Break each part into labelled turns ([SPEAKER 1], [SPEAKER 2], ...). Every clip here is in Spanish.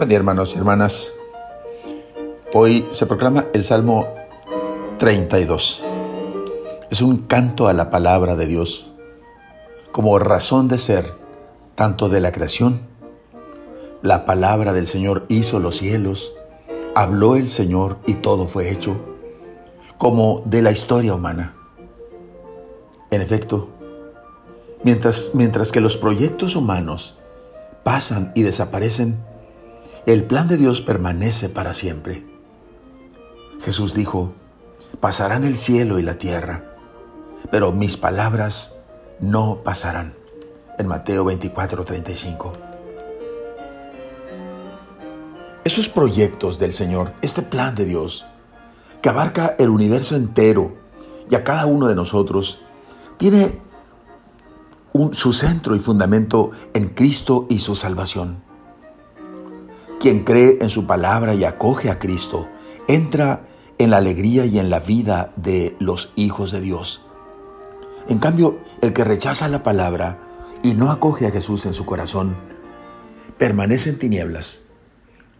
[SPEAKER 1] Buen día hermanos y hermanas. Hoy se proclama el Salmo 32. Es un canto a la palabra de Dios como razón de ser tanto de la creación. La palabra del Señor hizo los cielos, habló el Señor y todo fue hecho, como de la historia humana. En efecto, mientras, mientras que los proyectos humanos pasan y desaparecen, el plan de Dios permanece para siempre. Jesús dijo, pasarán el cielo y la tierra, pero mis palabras no pasarán. En Mateo 24, 35. Esos proyectos del Señor, este plan de Dios, que abarca el universo entero y a cada uno de nosotros, tiene su centro y fundamento en Cristo y su salvación. Quien cree en su palabra y acoge a Cristo, entra en la alegría y en la vida de los hijos de Dios. En cambio, el que rechaza la palabra y no acoge a Jesús en su corazón, permanece en tinieblas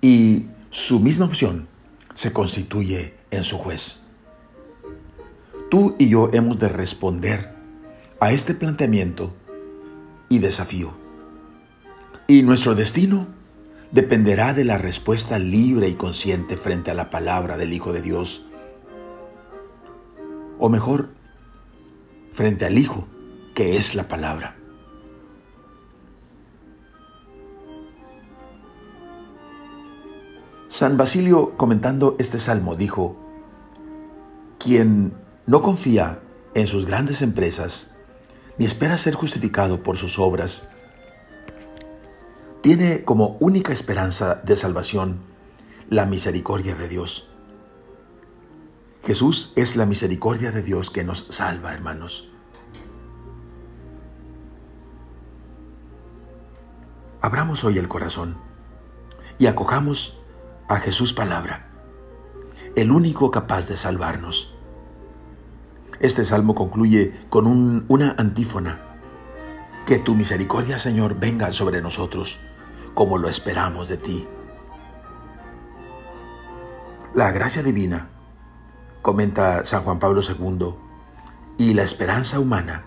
[SPEAKER 1] y su misma opción se constituye en su juez. Tú y yo hemos de responder a este planteamiento y desafío. Y nuestro destino dependerá de la respuesta libre y consciente frente a la palabra del Hijo de Dios. O mejor, frente al Hijo, que es la palabra. San Basilio, comentando este salmo, dijo, quien no confía en sus grandes empresas, ni espera ser justificado por sus obras, tiene como única esperanza de salvación la misericordia de Dios. Jesús es la misericordia de Dios que nos salva, hermanos. Abramos hoy el corazón y acojamos a Jesús palabra, el único capaz de salvarnos. Este salmo concluye con una antífona. Que tu misericordia, Señor, venga sobre nosotros como lo esperamos de ti. La gracia divina, comenta San Juan Pablo II, y la esperanza humana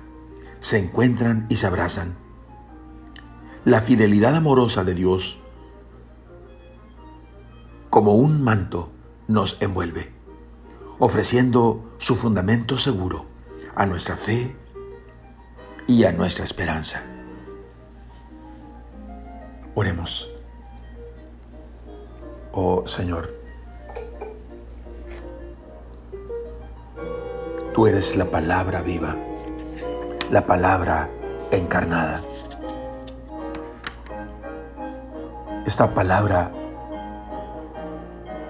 [SPEAKER 1] se encuentran y se abrazan. La fidelidad amorosa de Dios, como un manto, nos envuelve, ofreciendo su fundamento seguro a nuestra fe y a nuestra esperanza. Oremos. Oh Señor, tú eres la palabra viva, la palabra encarnada. Esta palabra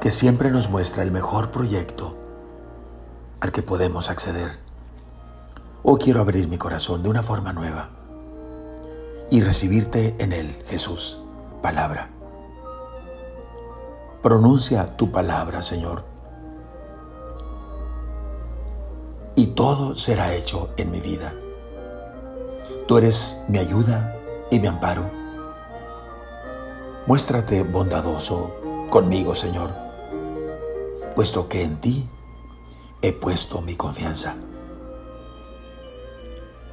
[SPEAKER 1] que siempre nos muestra el mejor proyecto al que podemos acceder. Oh, quiero abrir mi corazón de una forma nueva y recibirte en Él, Jesús, palabra. Pronuncia tu palabra, Señor, y todo será hecho en mi vida. Tú eres mi ayuda y mi amparo. Muéstrate bondadoso conmigo, Señor, puesto que en ti he puesto mi confianza.